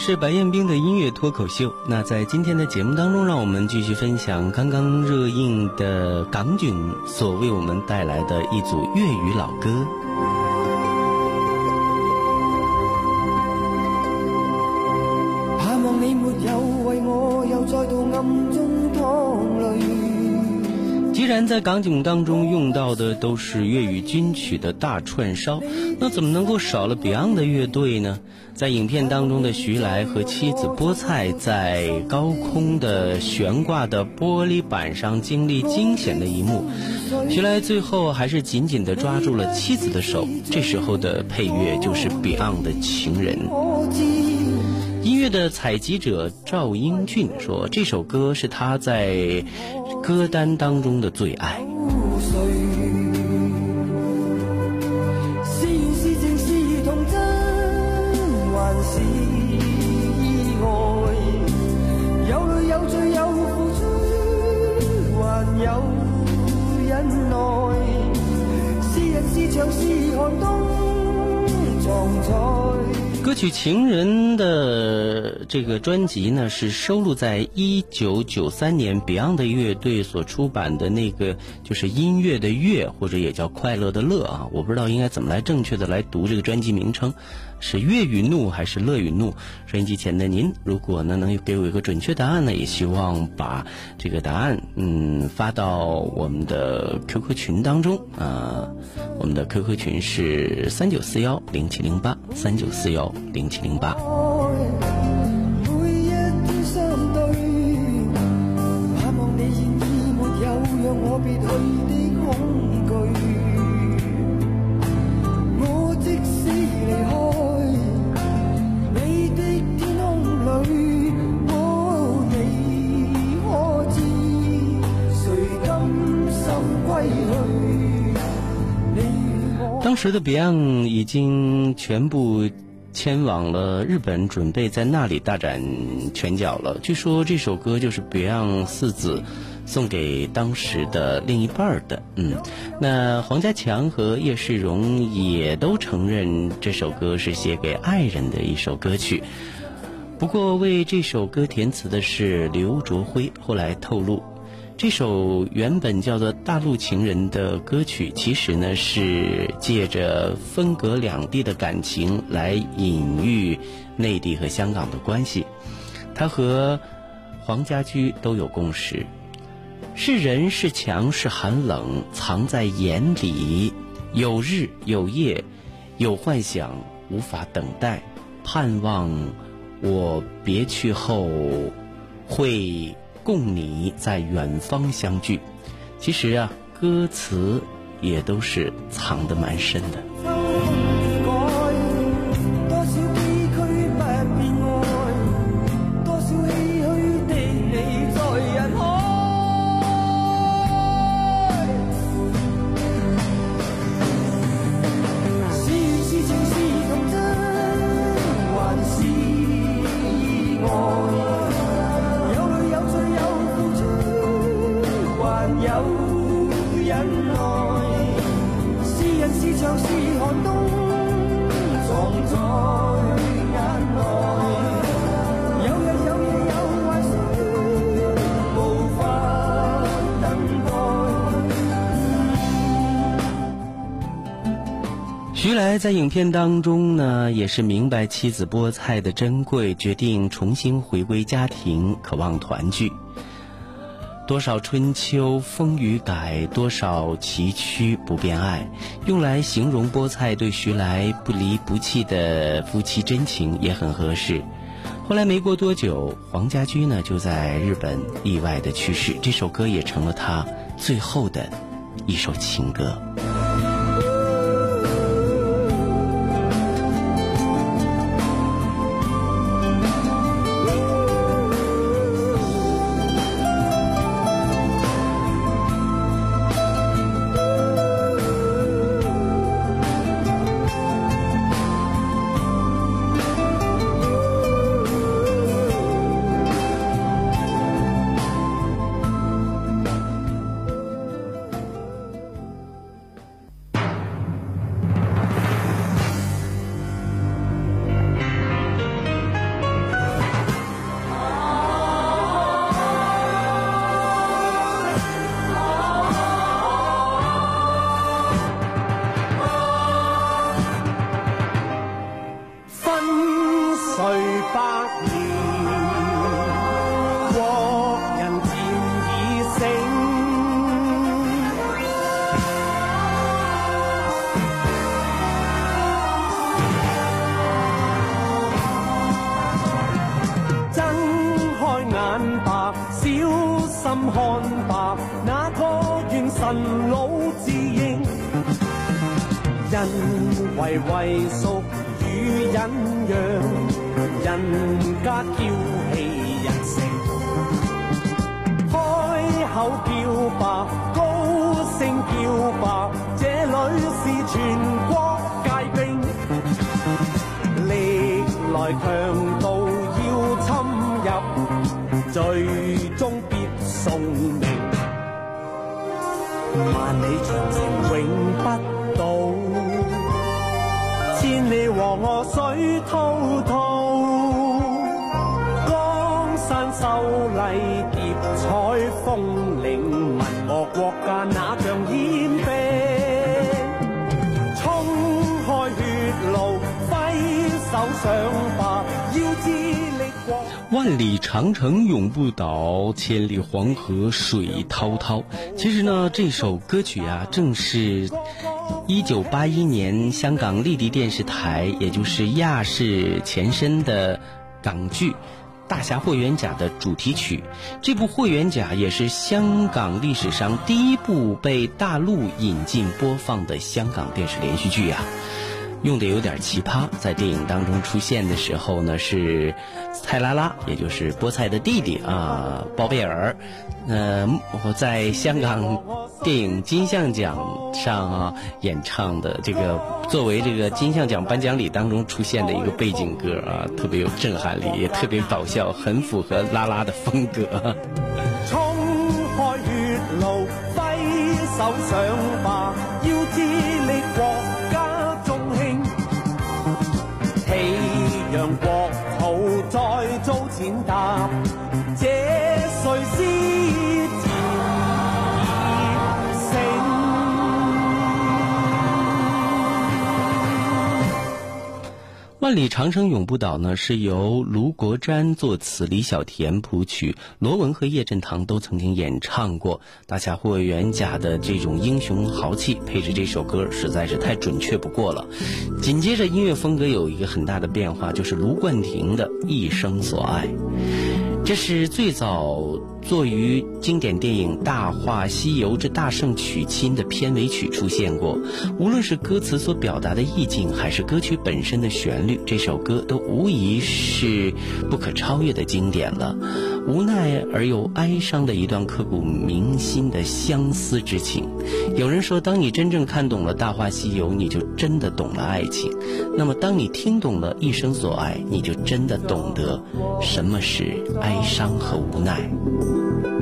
是白彦冰的音乐脱口秀。那在今天的节目当中，让我们继续分享刚刚热映的港囧所为我们带来的一组粤语老歌。盼望你没有为我又再度暗中。既然在港囧当中用到的都是粤语金曲的大串烧，那怎么能够少了 Beyond 的乐队呢？在影片当中的徐来和妻子菠菜在高空的悬挂的玻璃板上经历惊险的一幕，徐来最后还是紧紧地抓住了妻子的手。这时候的配乐就是 Beyond 的《情人》。音乐的采集者赵英俊说，这首歌是他在歌单当中的最爱。有忍耐，是人是长是寒冬歌曲《情人》的这个专辑呢，是收录在一九九三年 Beyond 乐队所出版的那个，就是音乐的“乐”或者也叫快乐的“乐”啊，我不知道应该怎么来正确的来读这个专辑名称。是乐与怒还是乐与怒？收音机前的您，如果呢能给我一个准确答案呢，也希望把这个答案嗯发到我们的 QQ 群当中啊。我们的 QQ 群是三九四幺零七零八三九四幺零七零八。当时的 Beyond 已经全部迁往了日本，准备在那里大展拳脚了。据说这首歌就是 Beyond 四子送给当时的另一半的。嗯，那黄家强和叶世荣也都承认这首歌是写给爱人的一首歌曲。不过为这首歌填词的是刘卓辉，后来透露。这首原本叫做《大陆情人》的歌曲，其实呢是借着分隔两地的感情来隐喻内地和香港的关系。他和黄家驹都有共识：是人是墙是寒冷，藏在眼里；有日有夜，有幻想，无法等待，盼望我别去后会。共你在远方相聚，其实啊，歌词也都是藏得蛮深的。片当中呢，也是明白妻子菠菜的珍贵，决定重新回归家庭，渴望团聚。多少春秋风雨改，多少崎岖不变爱，用来形容菠菜对徐来不离不弃的夫妻真情也很合适。后来没过多久，黄家驹呢就在日本意外的去世，这首歌也成了他最后的一首情歌。历来万里长城永不倒，千里黄河水滔滔。其实呢，这首歌曲啊，正是。一九八一年，香港丽的电视台，也就是亚视前身的港剧《大侠霍元甲》的主题曲。这部《霍元甲》也是香港历史上第一部被大陆引进播放的香港电视连续剧啊。用的有点奇葩，在电影当中出现的时候呢，是蔡拉拉，也就是菠菜的弟弟啊，包贝尔。呃，我在香港电影金像奖上啊演唱的这个，作为这个金像奖颁奖礼当中出现的一个背景歌啊，特别有震撼力，也特别搞笑，很符合拉拉的风格。冲开血路，挥手上万里长城永不倒呢，是由卢国詹作词，李小田谱曲，罗文和叶振棠都曾经演唱过。大侠霍元甲的这种英雄豪气，配着这首歌实在是太准确不过了。紧接着音乐风格有一个很大的变化，就是卢冠廷的一生所爱。这是最早作于经典电影《大话西游之大圣娶亲》的片尾曲出现过。无论是歌词所表达的意境，还是歌曲本身的旋律，这首歌都无疑是不可超越的经典了。无奈而又哀伤的一段刻骨铭心的相思之情。有人说，当你真正看懂了《大话西游》，你就真的懂了爱情。那么，当你听懂了一生所爱，你就真的懂得什么是哀。伤和无奈。影片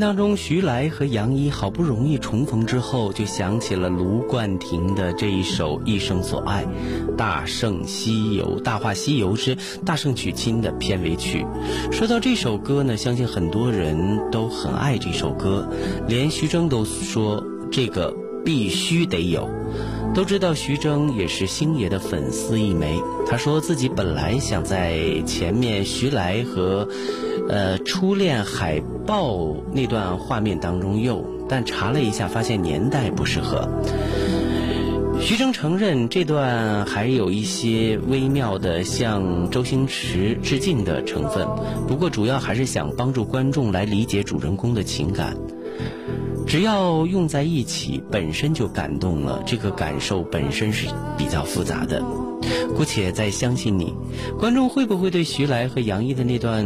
当中，徐来和杨一好不容易重逢之后，就想起了卢冠廷的这一首《一生所爱》，《大圣西游》《大话西游之大圣娶亲》的片尾曲。说到这首歌呢，相信很多人都很爱这首歌，连徐峥都说这个必须得有。都知道徐峥也是星爷的粉丝一枚，他说自己本来想在前面徐来和。呃，初恋海报那段画面当中用，但查了一下，发现年代不适合。徐峥承认这段还有一些微妙的向周星驰致敬的成分，不过主要还是想帮助观众来理解主人公的情感。只要用在一起，本身就感动了，这个感受本身是比较复杂的。姑且再相信你，观众会不会对徐来和杨一的那段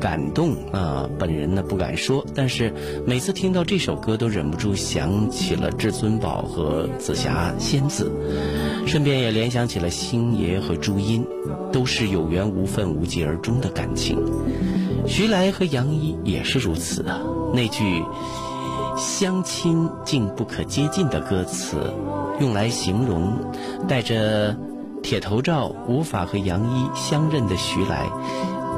感动啊？本人呢不敢说，但是每次听到这首歌，都忍不住想起了至尊宝和紫霞仙子，顺便也联想起了星爷和朱茵，都是有缘无分、无疾而终的感情。徐来和杨一也是如此啊。那句“相亲竟不可接近”的歌词，用来形容带着。铁头罩无法和杨一相认的徐来，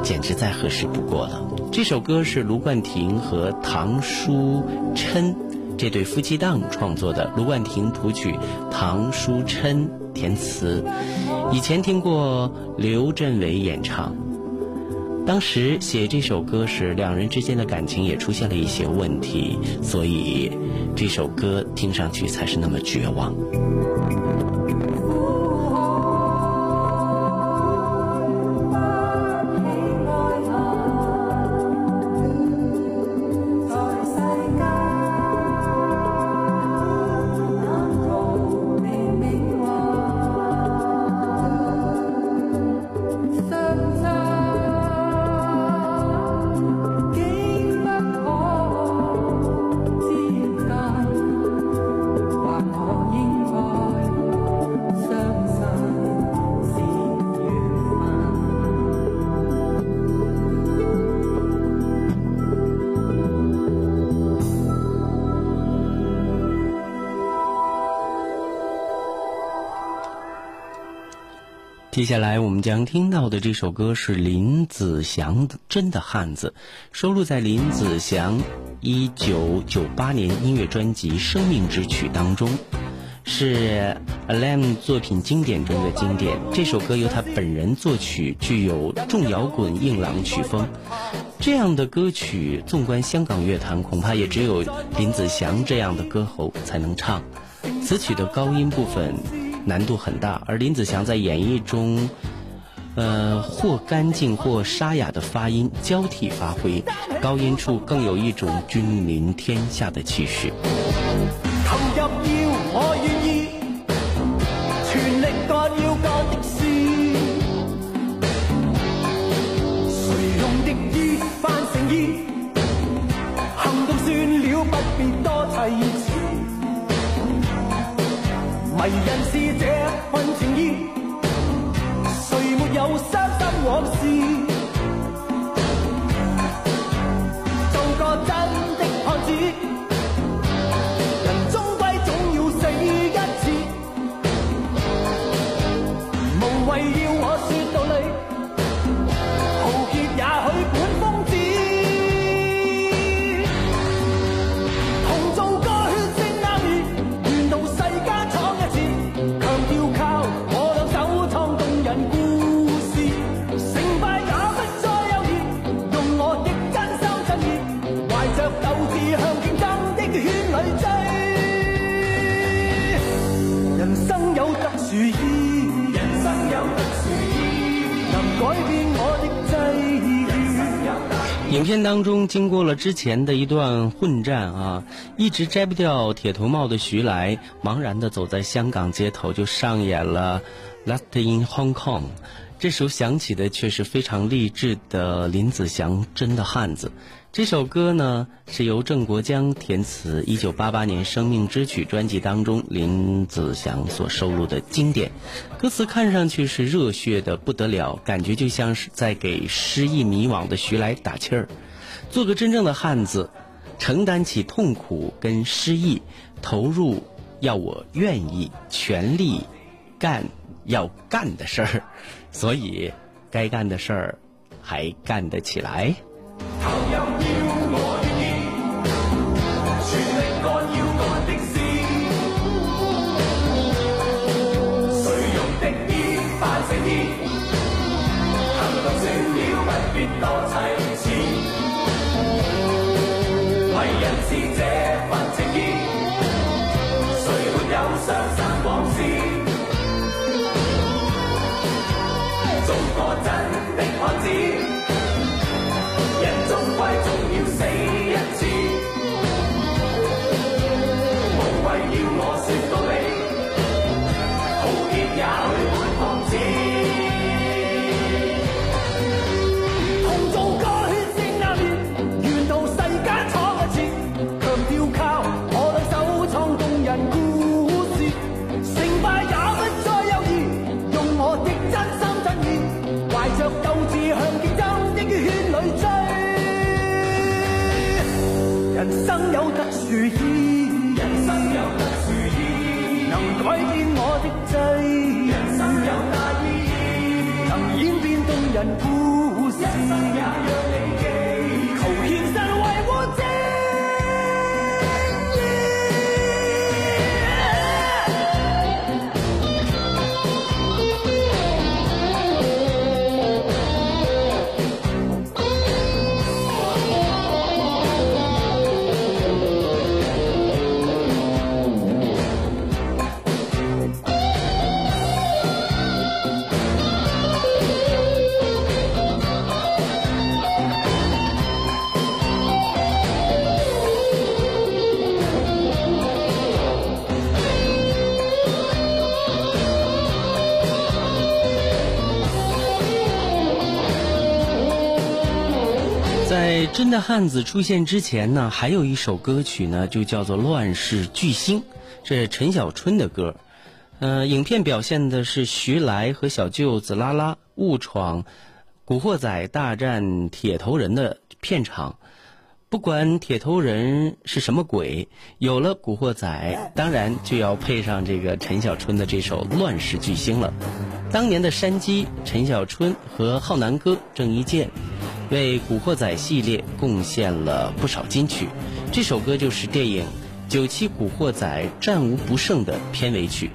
简直再合适不过了。这首歌是卢冠廷和唐书琛这对夫妻档创作的，卢冠廷谱曲，唐书琛填词。以前听过刘镇伟演唱，当时写这首歌时，两人之间的感情也出现了一些问题，所以这首歌听上去才是那么绝望。接下来我们将听到的这首歌是林子祥的《真的汉子》，收录在林子祥一九九八年音乐专辑《生命之曲》当中，是 Alam 作品经典中的经典。这首歌由他本人作曲，具有重摇滚硬朗曲风。这样的歌曲，纵观香港乐坛，恐怕也只有林子祥这样的歌喉才能唱。此曲的高音部分。难度很大，而林子祥在演绎中，呃，或干净或沙哑的发音交替发挥，高音处更有一种君临天下的气势。经过了之前的一段混战啊，一直摘不掉铁头帽的徐来，茫然的走在香港街头，就上演了《Last in Hong Kong》。这首响起的却是非常励志的林子祥《真的汉子》。这首歌呢是由郑国江填词，一九八八年《生命之曲》专辑当中林子祥所收录的经典。歌词看上去是热血的不得了，感觉就像是在给失意迷惘的徐来打气儿。做个真正的汉子，承担起痛苦跟失意，投入要我愿意全力干要干的事儿。所以，该干的事儿还干得起来。去一。真的汉子出现之前呢，还有一首歌曲呢，就叫做《乱世巨星》，这是陈小春的歌。呃，影片表现的是徐来和小舅子拉拉误闯古惑仔大战铁头人的片场。不管铁头人是什么鬼，有了古惑仔，当然就要配上这个陈小春的这首《乱世巨星》了。当年的山鸡陈小春和浩南哥郑伊健。为《古惑仔》系列贡献了不少金曲，这首歌就是电影《九七古惑仔战无不胜》的片尾曲，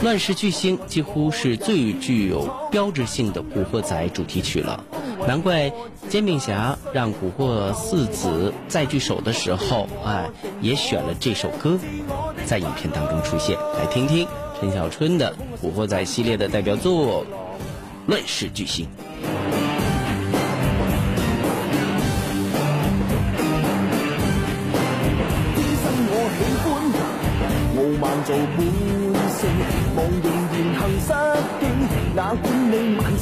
《乱世巨星》几乎是最具有标志性的古惑仔主题曲了。难怪煎饼侠让古惑四子再聚首的时候，哎，也选了这首歌在影片当中出现。来听听陈小春的《古惑仔》系列的代表作《乱世巨星》。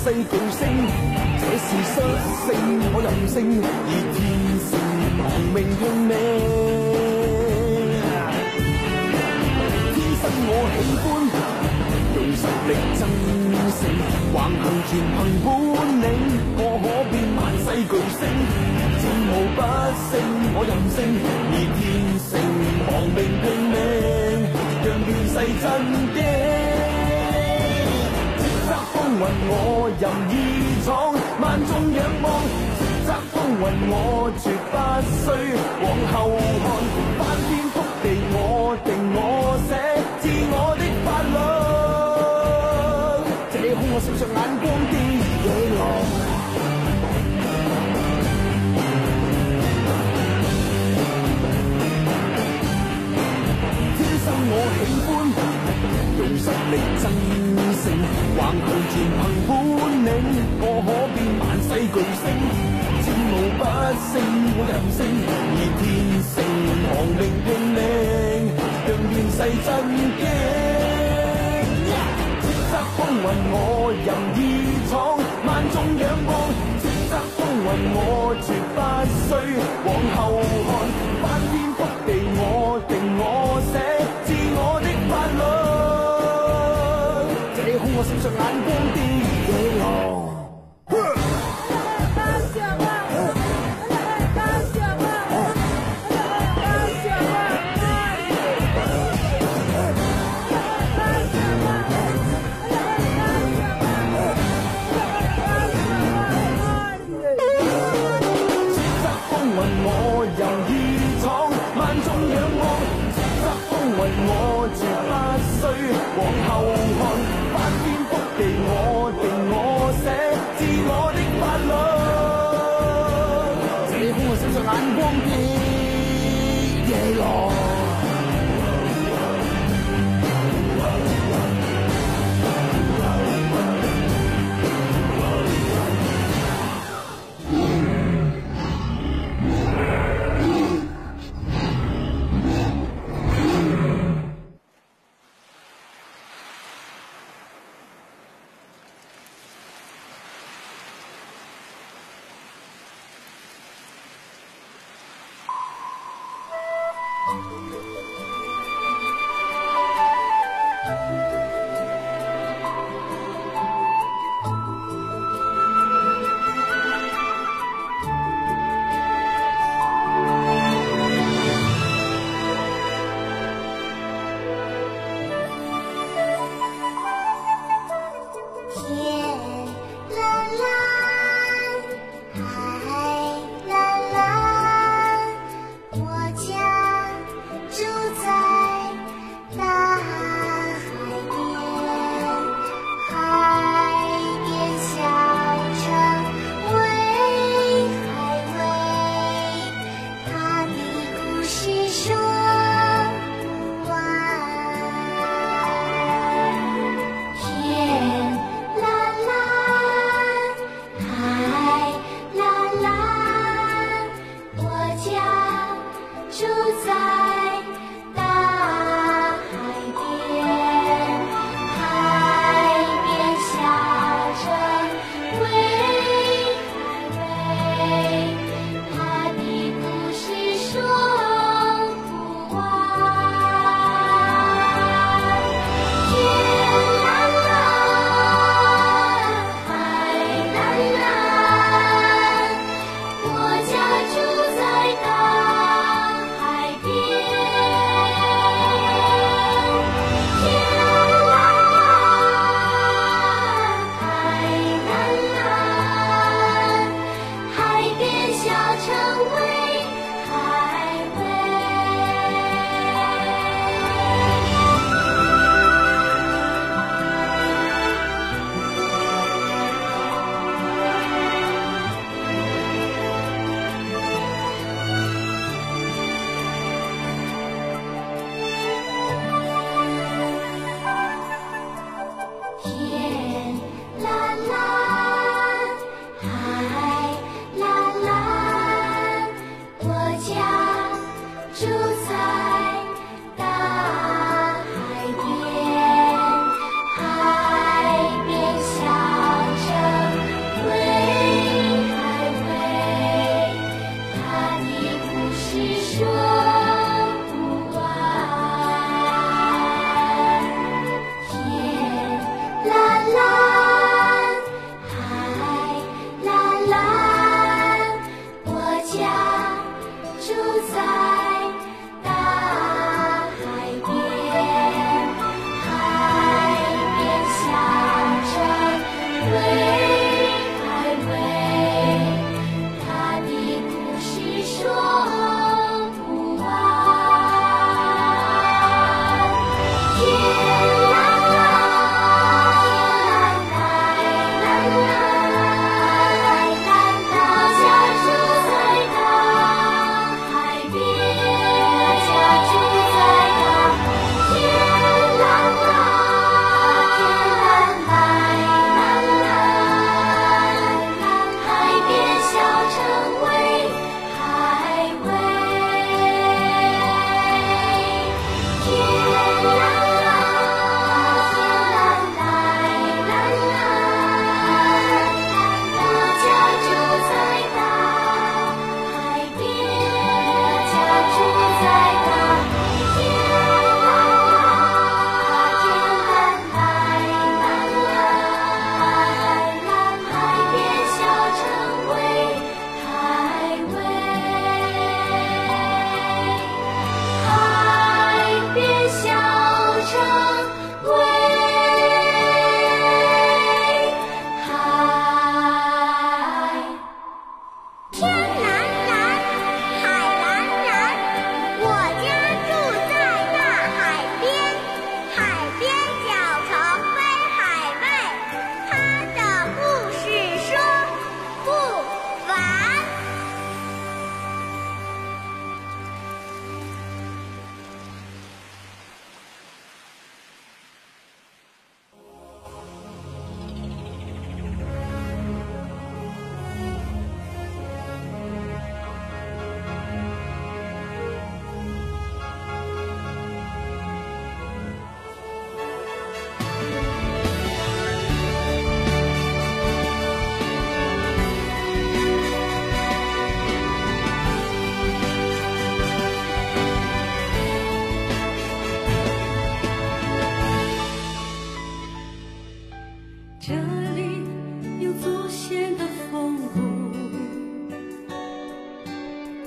世巨星，这是率性，我任性，而天性亡命拼命。天生我喜欢用实力争胜，横行全凭本领，我可变万世巨星，战无不胜，我任性，而天性亡命拼命。让乱世震惊，我任意闯，万众仰望。叱咤风云我绝不需往后看，翻天覆地我定我写，自我的法律。这空我闪烁眼光的野狼。生我喜欢用实力争横行全凭本领，我可变万世巨星，战无不胜我任性，以天性亡命拼命，让乱世震惊。叱咤风云我任意闯，万众仰望。叱咤风云我绝不需往后光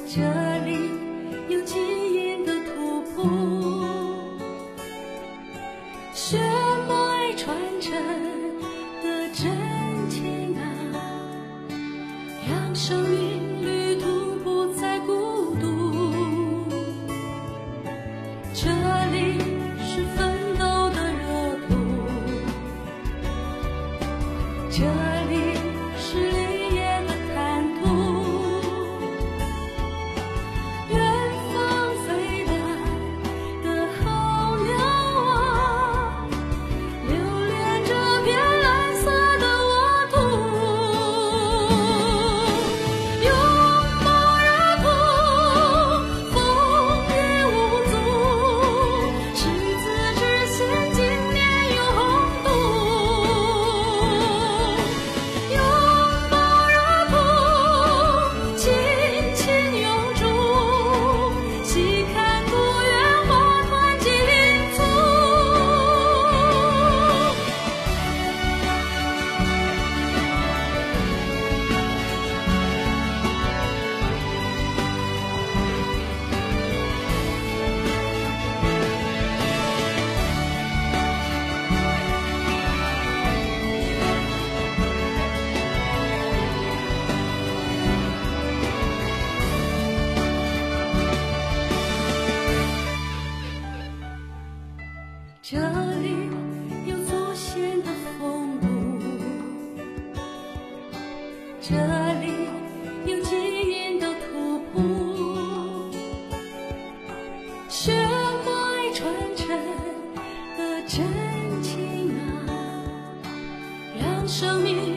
这里生命。